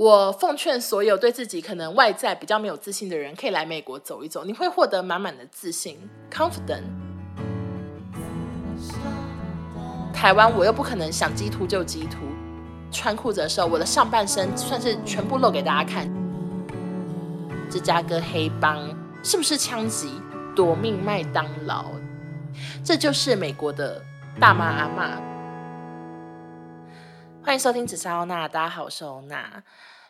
我奉劝所有对自己可能外在比较没有自信的人，可以来美国走一走，你会获得满满的自信，confident。台湾我又不可能想激突就激突，穿裤子的时候，我的上半身算是全部露给大家看。芝加哥黑帮是不是枪击？夺命麦当劳，这就是美国的大妈阿嬷。欢迎收听紫砂欧娜，大家好，我是欧娜。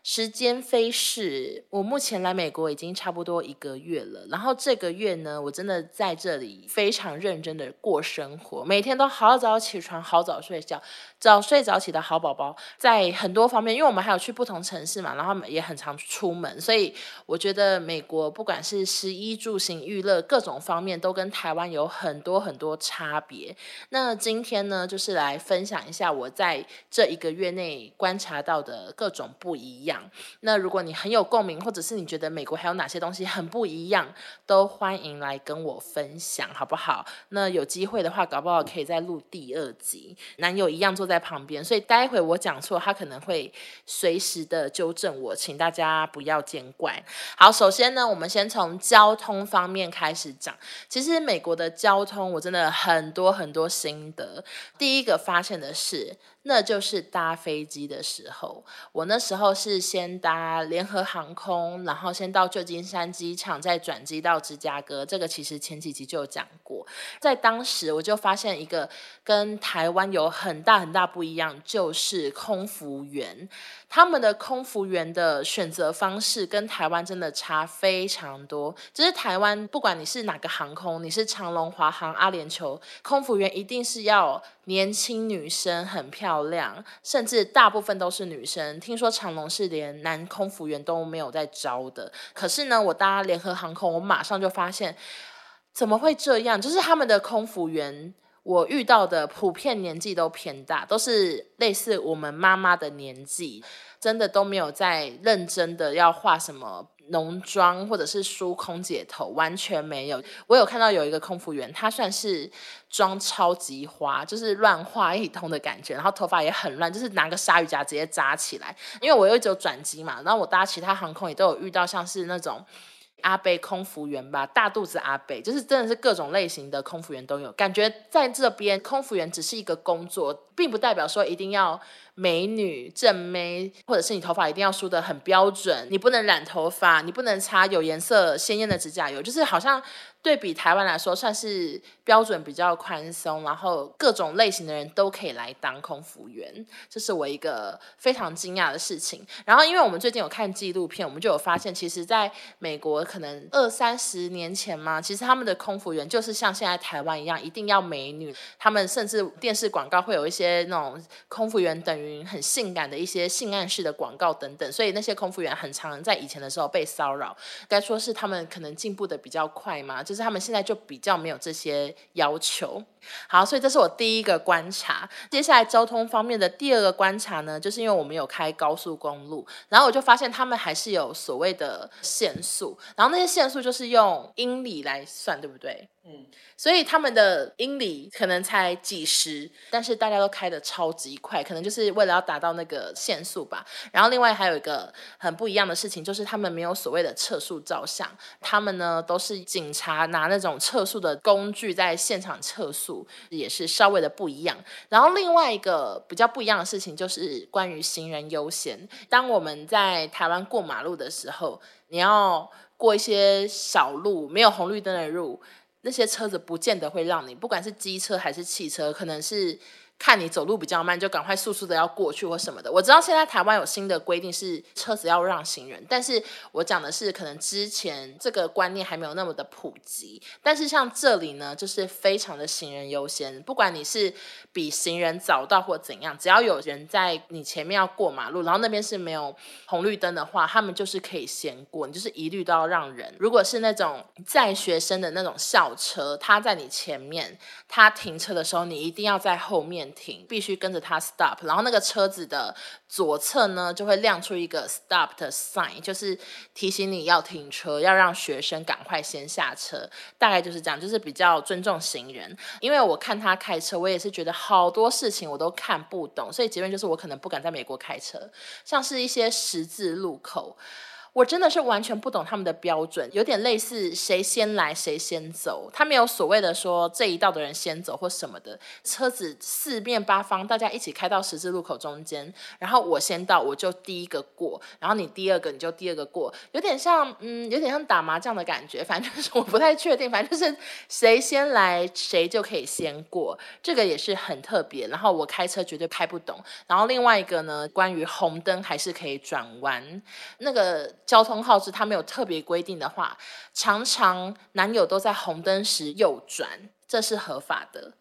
时间飞逝，我目前来美国已经差不多一个月了。然后这个月呢，我真的在这里非常认真的过生活，每天都好早起床，好早睡觉，早睡早起的好宝宝。在很多方面，因为我们还有去不同城市嘛，然后也很常出门，所以我觉得美国不管是食衣住行娱乐各种方面，都跟台湾有很多很多差别。那今天呢，就是来分享一下我在这一个月内观察到的各种不一样。那如果你很有共鸣，或者是你觉得美国还有哪些东西很不一样，都欢迎来跟我分享，好不好？那有机会的话，搞不好可以再录第二集。男友一样坐在旁边，所以待会我讲错，他可能会随时的纠正我，请大家不要见怪。好，首先呢，我们先从交通方面开始讲。其实美国的交通，我真的很多很多心得。第一个发现的是。那就是搭飞机的时候，我那时候是先搭联合航空，然后先到旧金山机场，再转机到芝加哥。这个其实前几集就有讲过。在当时，我就发现一个跟台湾有很大很大不一样，就是空服员。他们的空服员的选择方式跟台湾真的差非常多。就是台湾，不管你是哪个航空，你是长龙、华航、阿联酋，空服员一定是要年轻女生，很漂亮，甚至大部分都是女生。听说长荣是连男空服员都没有在招的。可是呢，我搭联合航空，我马上就发现，怎么会这样？就是他们的空服员。我遇到的普遍年纪都偏大，都是类似我们妈妈的年纪，真的都没有在认真的要画什么浓妆或者是梳空姐头，完全没有。我有看到有一个空服员，他算是妆超级花，就是乱画一通的感觉，然后头发也很乱，就是拿个鲨鱼夹直接扎起来。因为我一直有转机嘛，然后我搭其他航空也都有遇到，像是那种。阿贝空服员吧，大肚子阿贝，就是真的是各种类型的空服员都有。感觉在这边，空服员只是一个工作，并不代表说一定要美女正妹，或者是你头发一定要梳的很标准，你不能染头发，你不能擦有颜色鲜艳的指甲油，就是好像。对比台湾来说，算是标准比较宽松，然后各种类型的人都可以来当空服员，这是我一个非常惊讶的事情。然后，因为我们最近有看纪录片，我们就有发现，其实在美国可能二三十年前嘛，其实他们的空服员就是像现在台湾一样，一定要美女。他们甚至电视广告会有一些那种空服员等于很性感的一些性暗示的广告等等，所以那些空服员很常在以前的时候被骚扰。该说是他们可能进步的比较快嘛。就是他们现在就比较没有这些要求。好，所以这是我第一个观察。接下来交通方面的第二个观察呢，就是因为我们有开高速公路，然后我就发现他们还是有所谓的限速，然后那些限速就是用英里来算，对不对？所以他们的英里可能才几十，但是大家都开得超级快，可能就是为了要达到那个限速吧。然后另外还有一个很不一样的事情，就是他们没有所谓的测速照相，他们呢都是警察拿那种测速的工具在现场测速。也是稍微的不一样，然后另外一个比较不一样的事情就是关于行人优先。当我们在台湾过马路的时候，你要过一些小路，没有红绿灯的路，那些车子不见得会让你，不管是机车还是汽车，可能是。看你走路比较慢，就赶快速速的要过去或什么的。我知道现在台湾有新的规定是车子要让行人，但是我讲的是可能之前这个观念还没有那么的普及。但是像这里呢，就是非常的行人优先，不管你是比行人早到或怎样，只要有人在你前面要过马路，然后那边是没有红绿灯的话，他们就是可以先过，你就是一律都要让人。如果是那种载学生的那种校车，他在你前面，他停车的时候，你一定要在后面。停，必须跟着它 stop，然后那个车子的左侧呢就会亮出一个 stop 的 sign，就是提醒你要停车，要让学生赶快先下车，大概就是这样，就是比较尊重行人。因为我看他开车，我也是觉得好多事情我都看不懂，所以结论就是我可能不敢在美国开车，像是一些十字路口。我真的是完全不懂他们的标准，有点类似谁先来谁先走，他没有所谓的说这一道的人先走或什么的。车子四面八方，大家一起开到十字路口中间，然后我先到，我就第一个过，然后你第二个你就第二个过，有点像嗯，有点像打麻将的感觉，反正就是我不太确定，反正就是谁先来谁就可以先过，这个也是很特别。然后我开车绝对开不懂。然后另外一个呢，关于红灯还是可以转弯，那个。交通号志它没有特别规定的话，常常男友都在红灯时右转，这是合法的。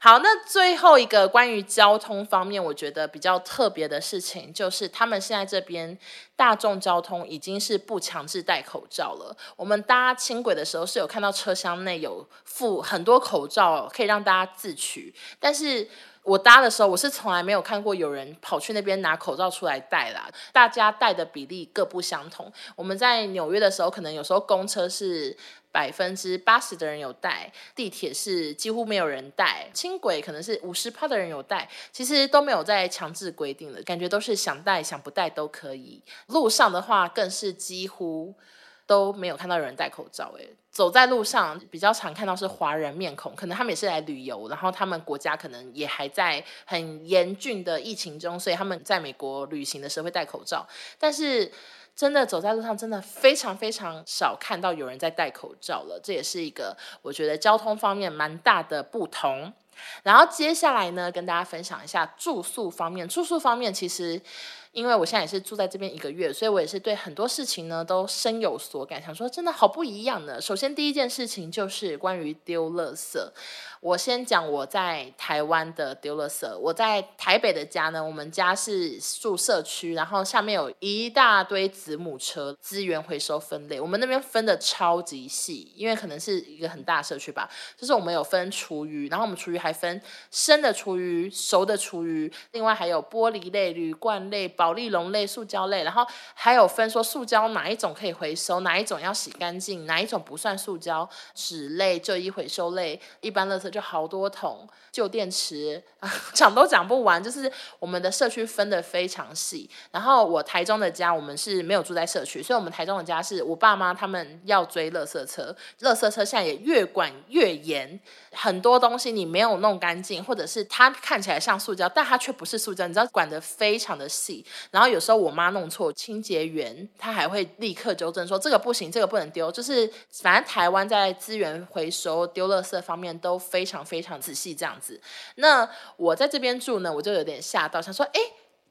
好，那最后一个关于交通方面，我觉得比较特别的事情，就是他们现在这边大众交通已经是不强制戴口罩了。我们搭轻轨的时候是有看到车厢内有附很多口罩，可以让大家自取，但是。我搭的时候，我是从来没有看过有人跑去那边拿口罩出来戴啦。大家戴的比例各不相同。我们在纽约的时候，可能有时候公车是百分之八十的人有戴，地铁是几乎没有人戴，轻轨可能是五十趴的人有戴，其实都没有在强制规定的，感觉都是想戴想不戴都可以。路上的话，更是几乎。都没有看到有人戴口罩，诶，走在路上比较常看到是华人面孔，可能他们也是来旅游，然后他们国家可能也还在很严峻的疫情中，所以他们在美国旅行的时候会戴口罩。但是真的走在路上，真的非常非常少看到有人在戴口罩了，这也是一个我觉得交通方面蛮大的不同。然后接下来呢，跟大家分享一下住宿方面，住宿方面其实。因为我现在也是住在这边一个月，所以我也是对很多事情呢都深有所感，想说真的好不一样呢。首先第一件事情就是关于丢垃圾。我先讲我在台湾的丢垃圾。我在台北的家呢，我们家是住社区，然后下面有一大堆子母车资源回收分类。我们那边分的超级细，因为可能是一个很大社区吧。就是我们有分厨余，然后我们厨余还分生的厨余、熟的厨余，另外还有玻璃类、铝罐类、保利龙类、塑胶类，然后还有分说塑胶哪一种可以回收，哪一种要洗干净，哪一种不算塑胶，纸类、旧衣回收类、一般垃圾。就好多桶旧电池，讲都讲不完。就是我们的社区分得非常细。然后我台中的家，我们是没有住在社区，所以我们台中的家是我爸妈他们要追垃圾车，垃圾车现在也越管越严，很多东西你没有弄干净，或者是它看起来像塑胶，但它却不是塑胶，你知道管得非常的细。然后有时候我妈弄错，清洁员他还会立刻纠正说这个不行，这个不能丢。就是反正台湾在资源回收丢垃圾方面都非常。非常仔细这样子，那我在这边住呢，我就有点吓到，想说，哎，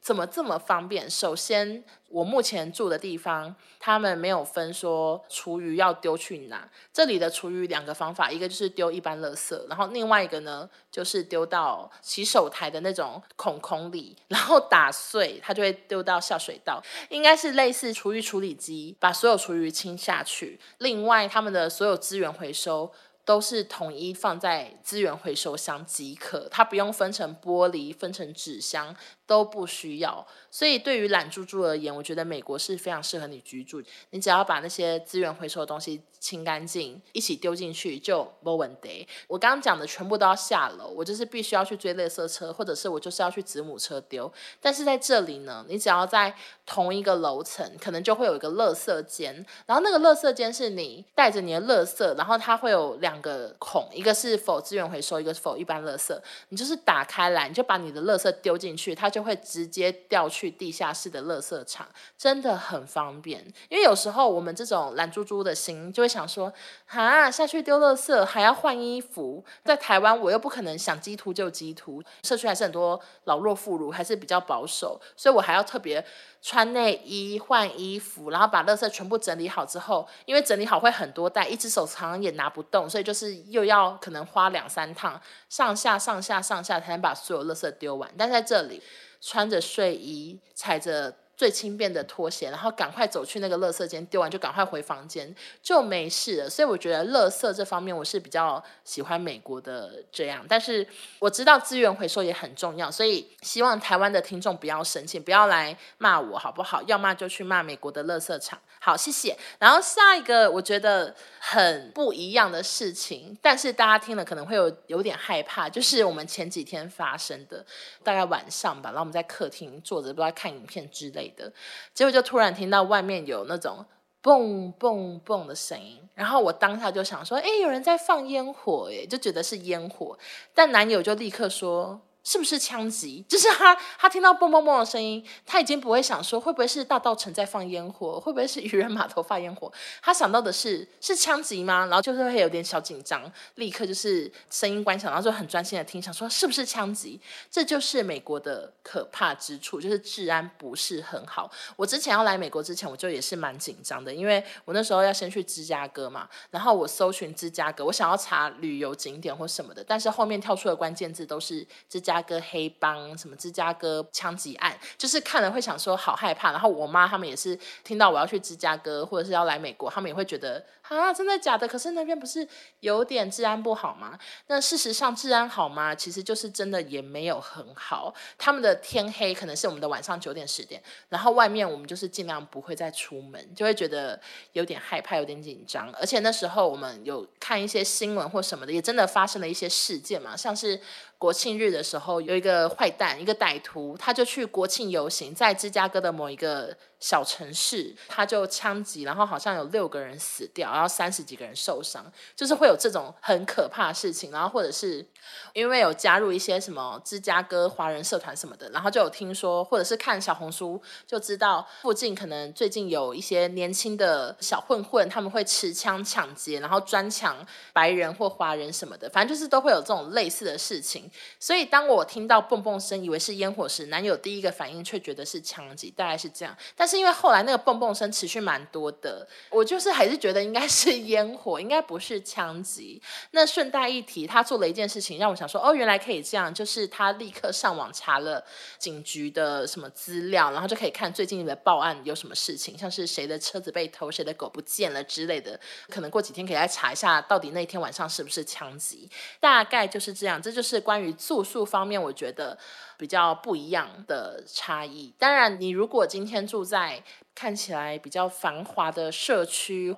怎么这么方便？首先，我目前住的地方，他们没有分说厨余要丢去哪。这里的厨余两个方法，一个就是丢一般垃圾，然后另外一个呢，就是丢到洗手台的那种孔孔里，然后打碎，它就会丢到下水道，应该是类似厨余处理机，把所有厨余清下去。另外，他们的所有资源回收。都是统一放在资源回收箱即可，它不用分成玻璃、分成纸箱。都不需要，所以对于懒猪猪而言，我觉得美国是非常适合你居住。你只要把那些资源回收的东西清干净，一起丢进去就没问题。我刚刚讲的全部都要下楼，我就是必须要去追垃圾车，或者是我就是要去子母车丢。但是在这里呢，你只要在同一个楼层，可能就会有一个垃圾间，然后那个垃圾间是你带着你的垃圾，然后它会有两个孔，一个是否资源回收，一个是否一般垃圾。你就是打开来，你就把你的垃圾丢进去，它就。会直接调去地下室的垃圾场，真的很方便。因为有时候我们这种懒猪猪的心就会想说，哈，下去丢垃圾还要换衣服，在台湾我又不可能想激图就激图，社区还是很多老弱妇孺，还是比较保守，所以我还要特别穿内衣换衣服，然后把垃圾全部整理好之后，因为整理好会很多袋，一只手常常也拿不动，所以就是又要可能花两三趟上下上下上下才能把所有垃圾丢完。但在这里。穿着睡衣，踩着最轻便的拖鞋，然后赶快走去那个垃圾间，丢完就赶快回房间，就没事了。所以我觉得垃圾这方面我是比较喜欢美国的这样，但是我知道资源回收也很重要，所以希望台湾的听众不要生气，不要来骂我好不好？要骂就去骂美国的垃圾场。好，谢谢。然后下一个我觉得很不一样的事情，但是大家听了可能会有有点害怕，就是我们前几天发生的，大概晚上吧，然后我们在客厅坐着，不知道看影片之类的，结果就突然听到外面有那种蹦蹦蹦的声音，然后我当下就想说，哎，有人在放烟火，哎，就觉得是烟火，但男友就立刻说。是不是枪击？就是他，他听到嘣嘣嘣的声音，他已经不会想说会不会是大道城在放烟火，会不会是渔人码头放烟火？他想到的是是枪击吗？然后就是会有点小紧张，立刻就是声音关小，然后就很专心的听，想说是不是枪击？这就是美国的可怕之处，就是治安不是很好。我之前要来美国之前，我就也是蛮紧张的，因为我那时候要先去芝加哥嘛，然后我搜寻芝加哥，我想要查旅游景点或什么的，但是后面跳出的关键字都是芝加。芝加哥黑帮什么芝加哥枪击案，就是看了会想说好害怕。然后我妈他们也是听到我要去芝加哥或者是要来美国，他们也会觉得啊，真的假的？可是那边不是有点治安不好吗？那事实上治安好吗？其实就是真的也没有很好。他们的天黑可能是我们的晚上九点十点，然后外面我们就是尽量不会再出门，就会觉得有点害怕，有点紧张。而且那时候我们有看一些新闻或什么的，也真的发生了一些事件嘛，像是。国庆日的时候，有一个坏蛋，一个歹徒，他就去国庆游行，在芝加哥的某一个小城市，他就枪击，然后好像有六个人死掉，然后三十几个人受伤，就是会有这种很可怕的事情。然后或者是因为有加入一些什么芝加哥华人社团什么的，然后就有听说，或者是看小红书就知道附近可能最近有一些年轻的小混混，他们会持枪抢劫，然后专抢白人或华人什么的，反正就是都会有这种类似的事情。所以当我听到蹦蹦声，以为是烟火时，男友第一个反应却觉得是枪击，大概是这样。但是是因为后来那个蹦蹦声持续蛮多的，我就是还是觉得应该是烟火，应该不是枪击。那顺带一提，他做了一件事情，让我想说，哦，原来可以这样，就是他立刻上网查了警局的什么资料，然后就可以看最近的报案有什么事情，像是谁的车子被偷，谁的狗不见了之类的。可能过几天可以来查一下，到底那天晚上是不是枪击。大概就是这样，这就是关于住宿方面，我觉得比较不一样的差异。当然，你如果今天住在看起来比较繁华的社区，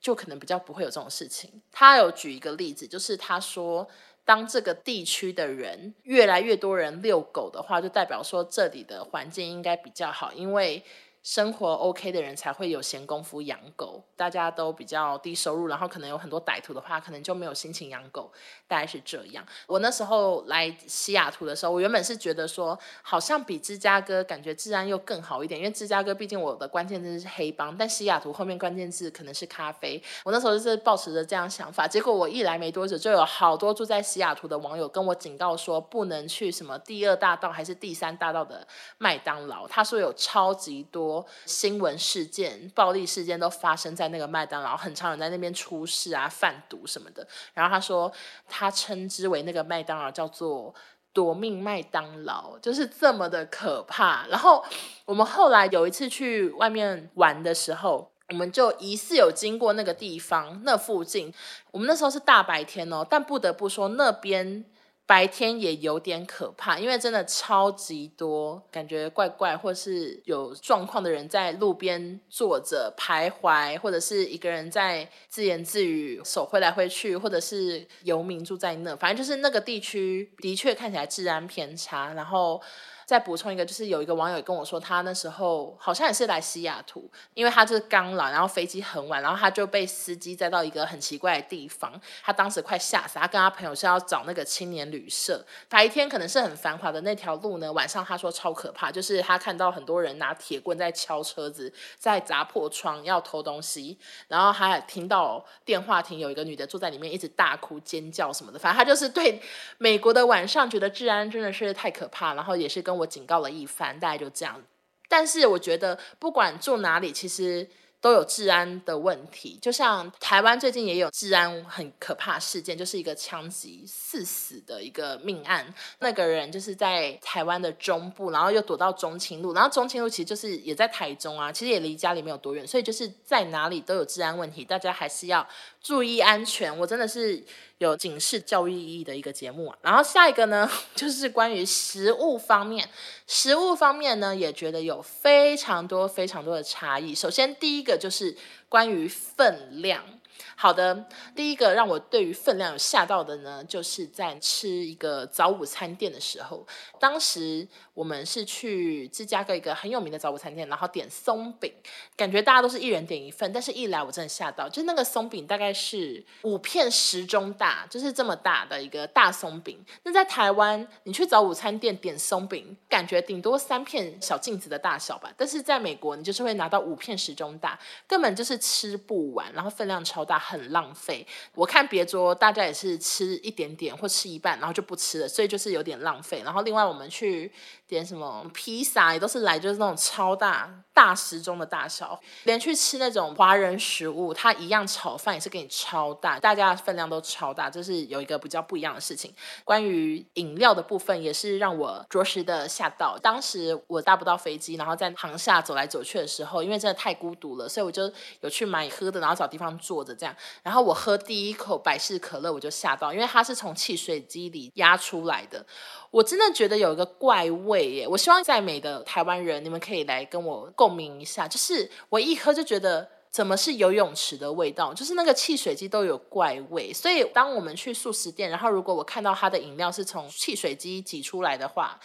就可能比较不会有这种事情。他有举一个例子，就是他说，当这个地区的人越来越多人遛狗的话，就代表说这里的环境应该比较好，因为。生活 OK 的人才会有闲工夫养狗，大家都比较低收入，然后可能有很多歹徒的话，可能就没有心情养狗，大概是这样。我那时候来西雅图的时候，我原本是觉得说，好像比芝加哥感觉治安又更好一点，因为芝加哥毕竟我的关键字是黑帮，但西雅图后面关键字可能是咖啡。我那时候就是抱持着这样想法，结果我一来没多久，就有好多住在西雅图的网友跟我警告说，不能去什么第二大道还是第三大道的麦当劳，他说有超级多。新闻事件、暴力事件都发生在那个麦当劳，很常人在那边出事啊、贩毒什么的。然后他说，他称之为那个麦当劳叫做“夺命麦当劳”，就是这么的可怕。然后我们后来有一次去外面玩的时候，我们就疑似有经过那个地方，那附近。我们那时候是大白天哦，但不得不说那边。白天也有点可怕，因为真的超级多，感觉怪怪或是有状况的人在路边坐着徘徊，或者是一个人在自言自语，手挥来挥去，或者是游民住在那，反正就是那个地区的确看起来治安偏差，然后。再补充一个，就是有一个网友跟我说，他那时候好像也是来西雅图，因为他就是刚来，然后飞机很晚，然后他就被司机载到一个很奇怪的地方，他当时快吓死，他跟他朋友是要找那个青年旅社，白天可能是很繁华的那条路呢，晚上他说超可怕，就是他看到很多人拿铁棍在敲车子，在砸破窗要偷东西，然后他还听到电话亭有一个女的坐在里面一直大哭尖叫什么的，反正他就是对美国的晚上觉得治安真的是太可怕，然后也是跟我警告了一番，大概就这样。但是我觉得不管住哪里，其实都有治安的问题。就像台湾最近也有治安很可怕事件，就是一个枪击四死的一个命案。那个人就是在台湾的中部，然后又躲到中清路，然后中清路其实就是也在台中啊，其实也离家里没有多远，所以就是在哪里都有治安问题，大家还是要注意安全。我真的是有警示教育意义的一个节目啊。然后下一个呢，就是关于食物方面，食物方面呢也觉得有非常多非常多的差异。首先第一个就是关于分量。好的，第一个让我对于分量有吓到的呢，就是在吃一个早午餐店的时候，当时我们是去芝加哥一个很有名的早午餐店，然后点松饼，感觉大家都是一人点一份，但是一来我真的吓到，就是那个松饼大概是五片时钟大，就是这么大的一个大松饼。那在台湾，你去早午餐店点松饼，感觉顶多三片小镜子的大小吧，但是在美国，你就是会拿到五片时钟大，根本就是吃不完，然后分量超大。很浪费，我看别桌大家也是吃一点点或吃一半，然后就不吃了，所以就是有点浪费。然后另外我们去点什么披萨，也都是来就是那种超大大时钟的大小，连去吃那种华人食物，它一样炒饭也是给你超大，大家分量都超大，这是有一个比较不一样的事情。关于饮料的部分，也是让我着实的吓到。当时我搭不到飞机，然后在航厦走来走去的时候，因为真的太孤独了，所以我就有去买喝的，然后找地方坐着这样。然后我喝第一口百事可乐，我就吓到，因为它是从汽水机里压出来的。我真的觉得有一个怪味我希望在美的台湾人，你们可以来跟我共鸣一下。就是我一喝就觉得，怎么是游泳池的味道？就是那个汽水机都有怪味。所以当我们去素食店，然后如果我看到它的饮料是从汽水机挤出来的话，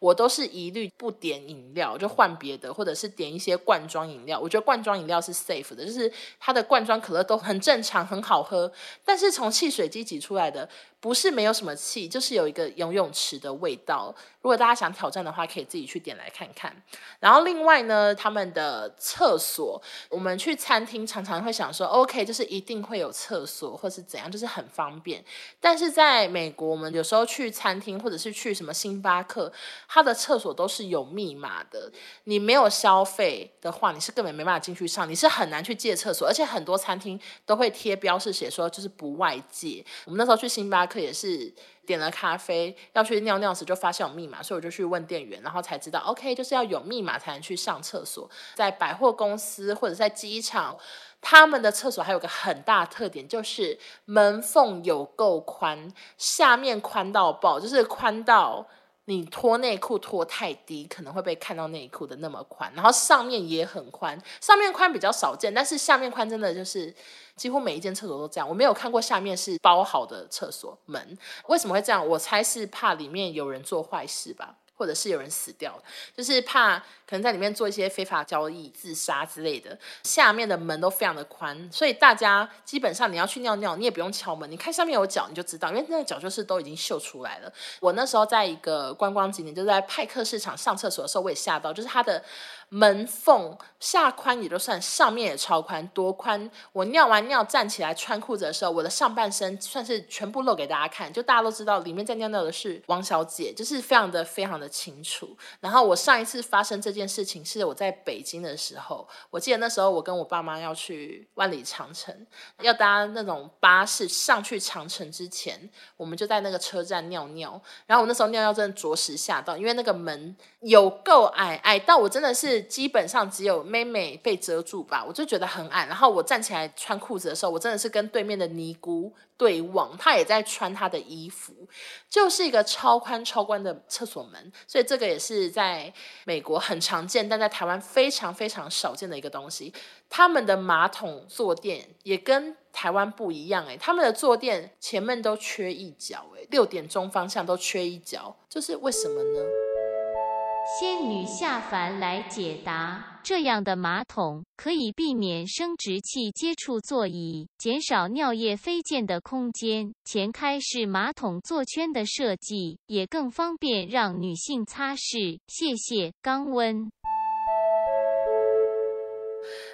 我都是一律不点饮料，就换别的，或者是点一些罐装饮料。我觉得罐装饮料是 safe 的，就是它的罐装可乐都很正常，很好喝。但是从汽水机挤出来的，不是没有什么气，就是有一个游泳池的味道。如果大家想挑战的话，可以自己去点来看看。然后另外呢，他们的厕所，我们去餐厅常常会想说，OK，就是一定会有厕所，或是怎样，就是很方便。但是在美国，我们有时候去餐厅或者是去什么星巴克，它的厕所都是有密码的。你没有消费的话，你是根本没办法进去上，你是很难去借厕所。而且很多餐厅都会贴标示写说，就是不外借。我们那时候去星巴也是。点了咖啡要去尿尿时，就发现有密码，所以我就去问店员，然后才知道，OK，就是要有密码才能去上厕所。在百货公司或者在机场，他们的厕所还有个很大特点，就是门缝有够宽，下面宽到爆，就是宽到你脱内裤脱太低，可能会被看到内裤的那么宽。然后上面也很宽，上面宽比较少见，但是下面宽真的就是。几乎每一间厕所都这样，我没有看过下面是包好的厕所门。为什么会这样？我猜是怕里面有人做坏事吧。或者是有人死掉，就是怕可能在里面做一些非法交易、自杀之类的。下面的门都非常的宽，所以大家基本上你要去尿尿，你也不用敲门，你看上面有脚你就知道，因为那个脚就是都已经秀出来了。我那时候在一个观光景点，就在派克市场上厕所的时候，我也吓到，就是它的门缝下宽也就算，上面也超宽，多宽？我尿完尿站起来穿裤子的时候，我的上半身算是全部露给大家看，就大家都知道里面在尿尿的是王小姐，就是非常的非常的。清楚。然后我上一次发生这件事情是我在北京的时候，我记得那时候我跟我爸妈要去万里长城，要搭那种巴士上去长城之前，我们就在那个车站尿尿。然后我那时候尿尿真的着实吓到，因为那个门有够矮，矮到我真的是基本上只有妹妹被遮住吧，我就觉得很矮。然后我站起来穿裤子的时候，我真的是跟对面的尼姑对望，他也在穿他的衣服，就是一个超宽超宽的厕所门。所以这个也是在美国很常见，但在台湾非常非常少见的一个东西。他们的马桶坐垫也跟台湾不一样，诶，他们的坐垫前面都缺一角，诶，六点钟方向都缺一角，就是为什么呢？仙女下凡来解答：这样的马桶可以避免生殖器接触座椅，减少尿液飞溅的空间。前开式马桶座圈的设计也更方便让女性擦拭。谢谢，肛温。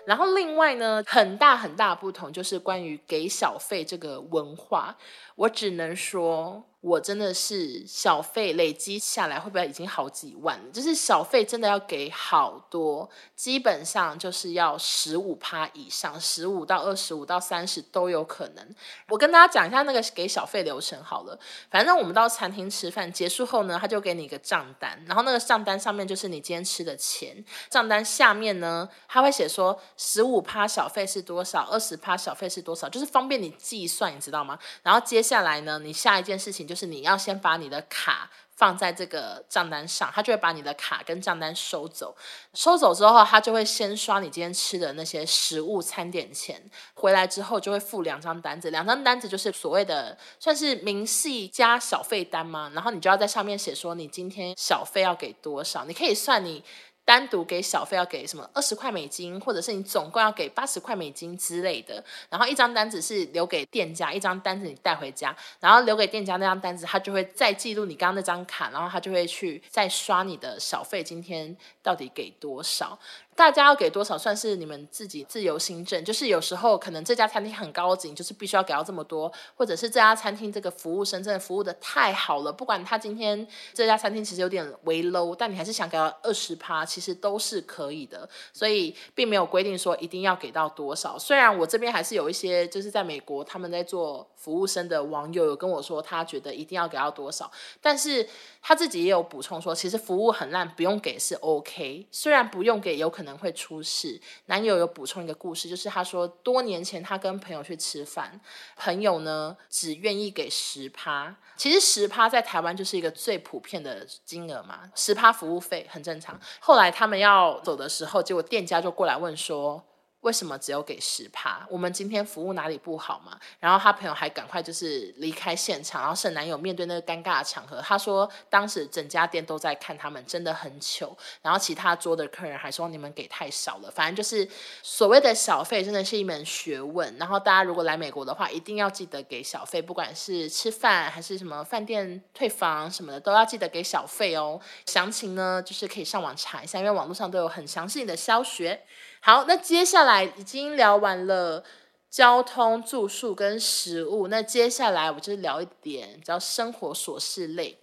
然后另外呢，很大很大不同就是关于给小费这个文化，我只能说。我真的是小费累积下来会不会已经好几万？就是小费真的要给好多，基本上就是要十五趴以上，十五到二十五到三十都有可能。我跟大家讲一下那个给小费流程好了。反正我们到餐厅吃饭结束后呢，他就给你一个账单，然后那个账单上面就是你今天吃的钱。账单下面呢，他会写说十五趴小费是多少，二十趴小费是多少，就是方便你计算，你知道吗？然后接下来呢，你下一件事情就是你要先把你的卡放在这个账单上，他就会把你的卡跟账单收走。收走之后，他就会先刷你今天吃的那些食物餐点钱。回来之后就会付两张单子，两张单子就是所谓的算是明细加小费单嘛。然后你就要在上面写说你今天小费要给多少，你可以算你。单独给小费要给什么二十块美金，或者是你总共要给八十块美金之类的。然后一张单子是留给店家，一张单子你带回家，然后留给店家那张单子，他就会再记录你刚刚那张卡，然后他就会去再刷你的小费，今天到底给多少。大家要给多少算是你们自己自由心证，就是有时候可能这家餐厅很高级，就是必须要给到这么多，或者是这家餐厅这个服务生真的服务的太好了，不管他今天这家餐厅其实有点微 low，但你还是想给到二十趴，其实都是可以的，所以并没有规定说一定要给到多少。虽然我这边还是有一些就是在美国他们在做服务生的网友有跟我说他觉得一定要给到多少，但是他自己也有补充说，其实服务很烂不用给是 OK，虽然不用给有可能。可能会出事。男友有补充一个故事，就是他说多年前他跟朋友去吃饭，朋友呢只愿意给十趴。其实十趴在台湾就是一个最普遍的金额嘛，十趴服务费很正常。后来他们要走的时候，结果店家就过来问说。为什么只有给十趴？我们今天服务哪里不好吗？然后他朋友还赶快就是离开现场，然后剩男友面对那个尴尬的场合，他说当时整家店都在看他们，真的很糗。然后其他桌的客人还说你们给太少了。反正就是所谓的小费真的是一门学问。然后大家如果来美国的话，一定要记得给小费，不管是吃饭还是什么饭店退房什么的，都要记得给小费哦。详情呢就是可以上网查一下，因为网络上都有很详细的教学。好，那接下来已经聊完了交通、住宿跟食物，那接下来我就聊一点比较生活琐事类。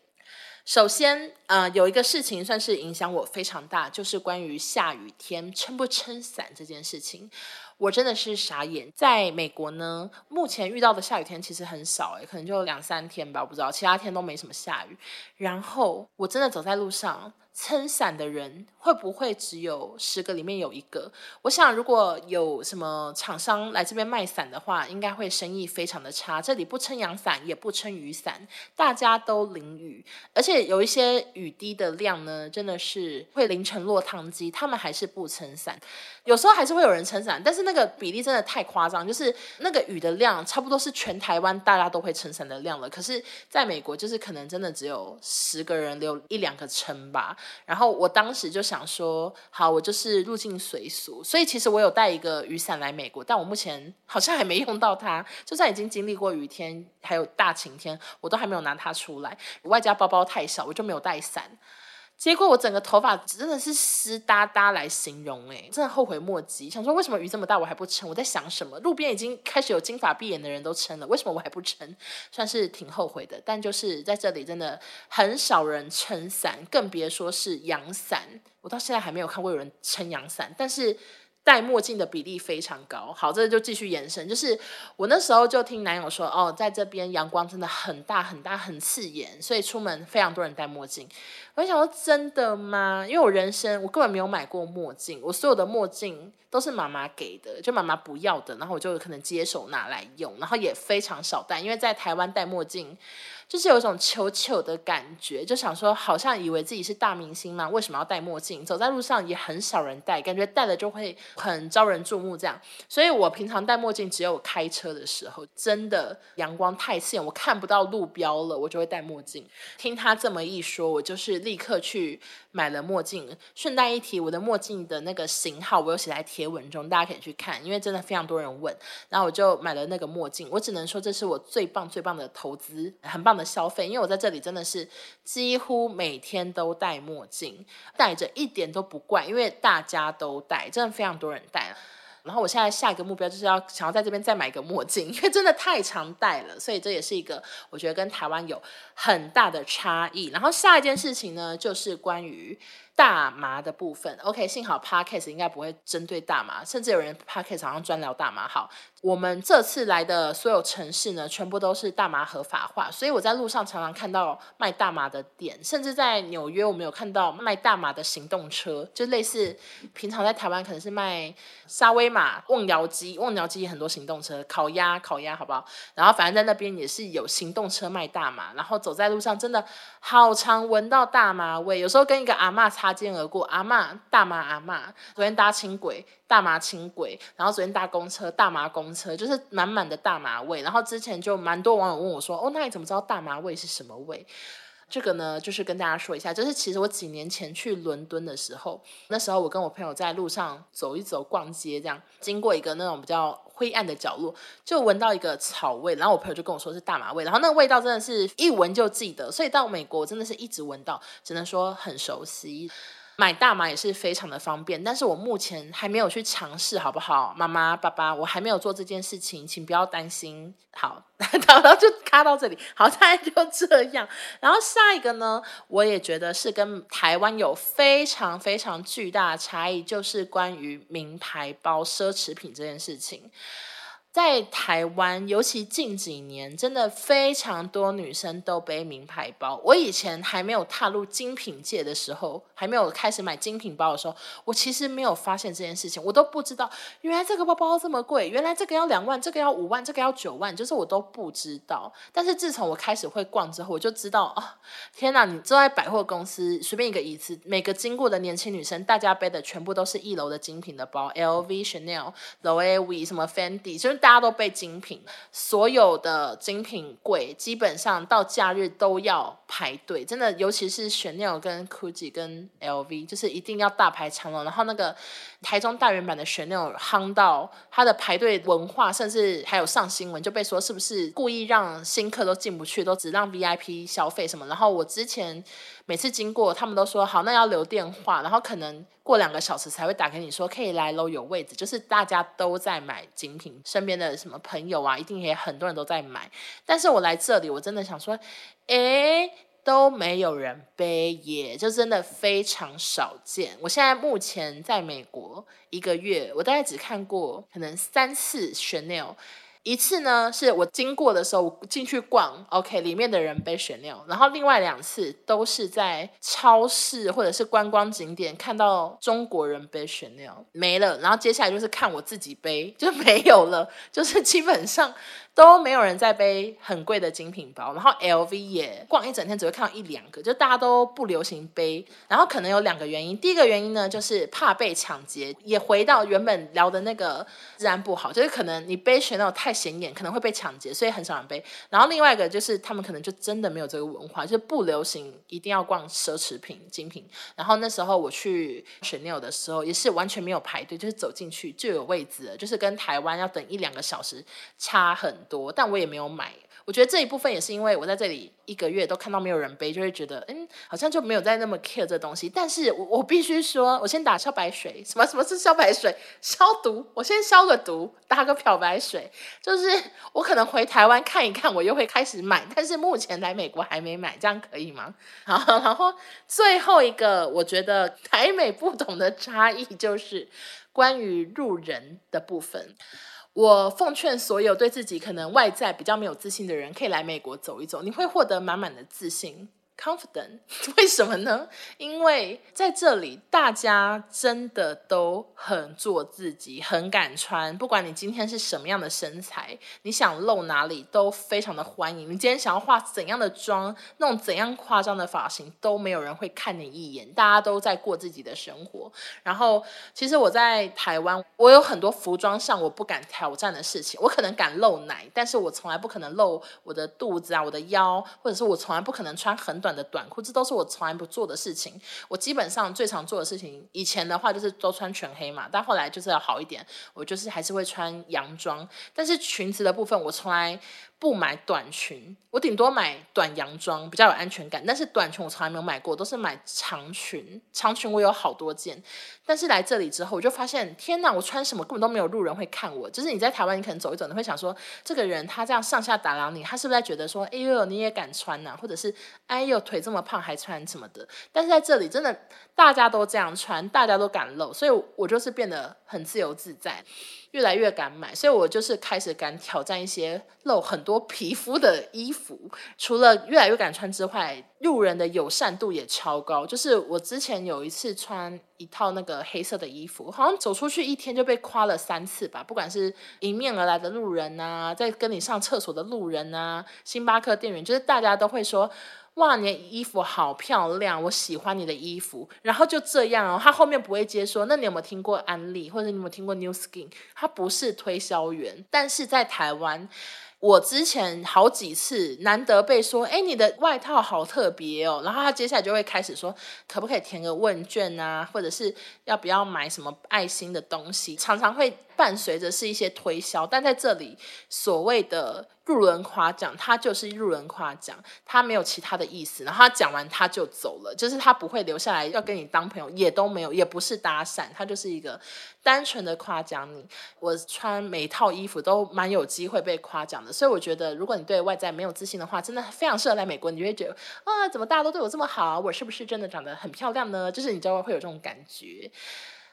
首先，呃，有一个事情算是影响我非常大，就是关于下雨天撑不撑伞这件事情。我真的是傻眼，在美国呢，目前遇到的下雨天其实很少，诶，可能就两三天吧，我不知道，其他天都没什么下雨。然后我真的走在路上。撑伞的人会不会只有十个里面有一个？我想如果有什么厂商来这边卖伞的话，应该会生意非常的差。这里不撑阳伞，也不撑雨伞，大家都淋雨，而且有一些雨滴的量呢，真的是会淋成落汤鸡，他们还是不撑伞。有时候还是会有人撑伞，但是那个比例真的太夸张，就是那个雨的量差不多是全台湾大家都会撑伞的量了。可是在美国，就是可能真的只有十个人留一两个撑吧。然后我当时就是想说，好，我就是入境随俗，所以其实我有带一个雨伞来美国，但我目前好像还没用到它。就算已经经历过雨天，还有大晴天，我都还没有拿它出来。外加包包太小，我就没有带伞。结果我整个头发真的是湿哒哒来形容，哎，真的后悔莫及。想说为什么雨这么大我还不撑？我在想什么？路边已经开始有金发碧眼的人都撑了，为什么我还不撑？算是挺后悔的。但就是在这里真的很少人撑伞，更别说是阳伞。我到现在还没有看过有人撑阳伞，但是。戴墨镜的比例非常高。好，这就继续延伸，就是我那时候就听男友说，哦，在这边阳光真的很大很大很刺眼，所以出门非常多人戴墨镜。我想说，真的吗？因为我人生我根本没有买过墨镜，我所有的墨镜都是妈妈给的，就妈妈不要的，然后我就可能接手拿来用，然后也非常少戴，因为在台湾戴墨镜。就是有一种糗糗的感觉，就想说，好像以为自己是大明星嘛，为什么要戴墨镜？走在路上也很少人戴，感觉戴了就会很招人注目这样。所以我平常戴墨镜只有开车的时候，真的阳光太刺眼，我看不到路标了，我就会戴墨镜。听他这么一说，我就是立刻去买了墨镜。顺带一提，我的墨镜的那个型号我有写在贴文中，大家可以去看，因为真的非常多人问。然后我就买了那个墨镜，我只能说这是我最棒最棒的投资，很棒的。消费，因为我在这里真的是几乎每天都戴墨镜，戴着一点都不怪，因为大家都戴，真的非常多人戴。然后我现在下一个目标就是要想要在这边再买一个墨镜，因为真的太常戴了，所以这也是一个我觉得跟台湾有很大的差异。然后下一件事情呢，就是关于。大麻的部分，OK，幸好 Podcast 应该不会针对大麻，甚至有人 Podcast 好像专聊大麻。好，我们这次来的所有城市呢，全部都是大麻合法化，所以我在路上常常看到卖大麻的店，甚至在纽约，我们有看到卖大麻的行动车，就类似平常在台湾可能是卖沙威玛、瓮窑鸡，瓮窑鸡很多行动车，烤鸭、烤鸭，好不好？然后反正在那边也是有行动车卖大麻，然后走在路上真的好常闻到大麻味，有时候跟一个阿嬷擦肩而过，阿嬷大麻阿嬷，昨天搭轻轨，大麻轻轨，然后昨天搭公车，大麻公车，就是满满的大麻味。然后之前就蛮多网友问我说：“哦，那你怎么知道大麻味是什么味？”这个呢，就是跟大家说一下，就是其实我几年前去伦敦的时候，那时候我跟我朋友在路上走一走、逛街，这样经过一个那种比较灰暗的角落，就闻到一个草味，然后我朋友就跟我说是大麻味，然后那个味道真的是一闻就记得，所以到美国真的是一直闻到，只能说很熟悉。买大麻也是非常的方便，但是我目前还没有去尝试，好不好？妈妈、爸爸，我还没有做这件事情，请不要担心。好，然后就卡到这里，好，大概就这样。然后下一个呢，我也觉得是跟台湾有非常非常巨大的差异，就是关于名牌包、奢侈品这件事情。在台湾，尤其近几年，真的非常多女生都背名牌包。我以前还没有踏入精品界的时候，还没有开始买精品包的时候，我其实没有发现这件事情，我都不知道原来这个包包这么贵，原来这个要两万，这个要五万，这个要九万，就是我都不知道。但是自从我开始会逛之后，我就知道、哦，天哪！你坐在百货公司，随便一个椅子，每个经过的年轻女生，大家背的全部都是一楼的精品的包，LV、Chanel、Louis V 什么 Fendi，就是。大家都背精品，所有的精品柜基本上到假日都要排队，真的，尤其是 Chanel 跟 Gucci 跟 LV，就是一定要大排长龙。然后那个台中大圆版的 Chanel 夯到它的排队文化，甚至还有上新闻，就被说是不是故意让新客都进不去，都只让 VIP 消费什么。然后我之前。每次经过，他们都说好，那要留电话，然后可能过两个小时才会打给你说可以来喽，有位置。就是大家都在买精品，身边的什么朋友啊，一定也很多人都在买。但是我来这里，我真的想说，诶，都没有人背耶，就真的非常少见。我现在目前在美国一个月，我大概只看过可能三次 Chanel。一次呢，是我经过的时候进去逛，OK，里面的人被选掉然后另外两次都是在超市或者是观光景点看到中国人被选掉没了，然后接下来就是看我自己背就没有了，就是基本上。都没有人在背很贵的精品包，然后 LV 也逛一整天只会看到一两个，就大家都不流行背。然后可能有两个原因，第一个原因呢就是怕被抢劫，也回到原本聊的那个治安不好，就是可能你背 Chanel 太显眼，可能会被抢劫，所以很少人背。然后另外一个就是他们可能就真的没有这个文化，就是不流行一定要逛奢侈品精品。然后那时候我去 Chanel 的时候也是完全没有排队，就是走进去就有位置了，就是跟台湾要等一两个小时差很多，但我也没有买。我觉得这一部分也是因为我在这里一个月都看到没有人背，就会觉得嗯，好像就没有再那么 care 这东西。但是我我必须说，我先打消白水。什么什么是消白水？消毒。我先消个毒，打个漂白水。就是我可能回台湾看一看，我又会开始买。但是目前来美国还没买，这样可以吗？好，然后最后一个，我觉得台美不同的差异就是关于路人的部分。我奉劝所有对自己可能外在比较没有自信的人，可以来美国走一走，你会获得满满的自信。Confident，为什么呢？因为在这里，大家真的都很做自己，很敢穿。不管你今天是什么样的身材，你想露哪里都非常的欢迎。你今天想要化怎样的妆，弄怎样夸张的发型，都没有人会看你一眼。大家都在过自己的生活。然后，其实我在台湾，我有很多服装上我不敢挑战的事情。我可能敢露奶，但是我从来不可能露我的肚子啊，我的腰，或者是我从来不可能穿很短的短裤，这都是我从来不做的事情。我基本上最常做的事情，以前的话就是都穿全黑嘛，但后来就是要好一点，我就是还是会穿洋装。但是裙子的部分，我从来不买短裙，我顶多买短洋装比较有安全感。但是短裙我从来没有买过，都是买长裙。长裙我有好多件，但是来这里之后，我就发现，天哪，我穿什么根本都没有路人会看我。就是你在台湾，你可能走一走，你会想说，这个人他这样上下打量你，他是不是在觉得说，哎呦，你也敢穿呐、或者是，哎呦，腿这么胖还穿什么的？但是在这里，真的大家都这样穿，大家都敢露，所以我就是变得很自由自在。越来越敢买，所以我就是开始敢挑战一些露很多皮肤的衣服。除了越来越敢穿之外，路人的友善度也超高。就是我之前有一次穿一套那个黑色的衣服，好像走出去一天就被夸了三次吧。不管是迎面而来的路人啊，在跟你上厕所的路人啊，星巴克店员，就是大家都会说。哇，你的衣服好漂亮，我喜欢你的衣服。然后就这样哦，他后面不会接说，那你有没有听过安利，或者你有没有听过 New Skin？他不是推销员，但是在台湾。我之前好几次难得被说，哎，你的外套好特别哦，然后他接下来就会开始说，可不可以填个问卷啊，或者是要不要买什么爱心的东西，常常会伴随着是一些推销，但在这里所谓的路人夸奖，他就是路人夸奖，他没有其他的意思，然后他讲完他就走了，就是他不会留下来要跟你当朋友，也都没有，也不是搭讪，他就是一个单纯的夸奖你。我穿每一套衣服都蛮有机会被夸奖的。所以我觉得，如果你对外在没有自信的话，真的非常适合来美国。你就会觉得啊，怎么大家都对我这么好？我是不是真的长得很漂亮呢？就是你知道会有这种感觉。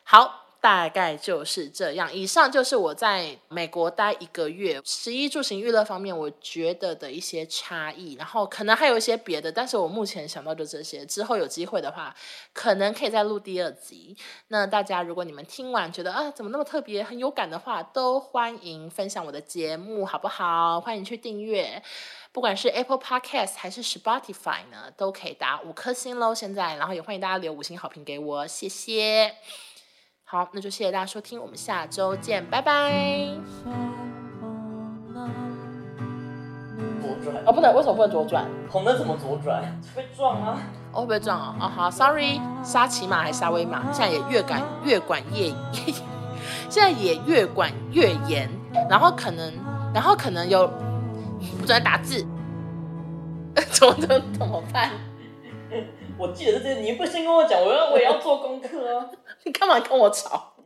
好，大概就是这样。以上就是我在美国待一个月，食衣住行娱乐方面我觉得的一些差异。然后可能还有一些别的，但是我目前想到就这些。之后有机会的话，可能可以再录第二集。那大家如果你们听完觉得啊，怎么那么特别，很有感的话，都欢迎分享我的节目，好不好？欢迎去订阅，不管是 Apple Podcast 还是 Spotify 呢，都可以打五颗星喽。现在，然后也欢迎大家留五星好评给我，谢谢。好，那就谢谢大家收听，我们下周见，拜拜。左转哦，不能，为什么不能左转？红灯怎么左转？被撞啊！哦，会不会撞啊？哦，好，sorry，沙琪玛还是沙威玛？现在也越管越管越，现在也越管越严，然后可能，然后可能有不准打字，怎么怎么怎么办？我记得这些，你不先跟我讲，我要我也要做功课啊！你干嘛跟我吵？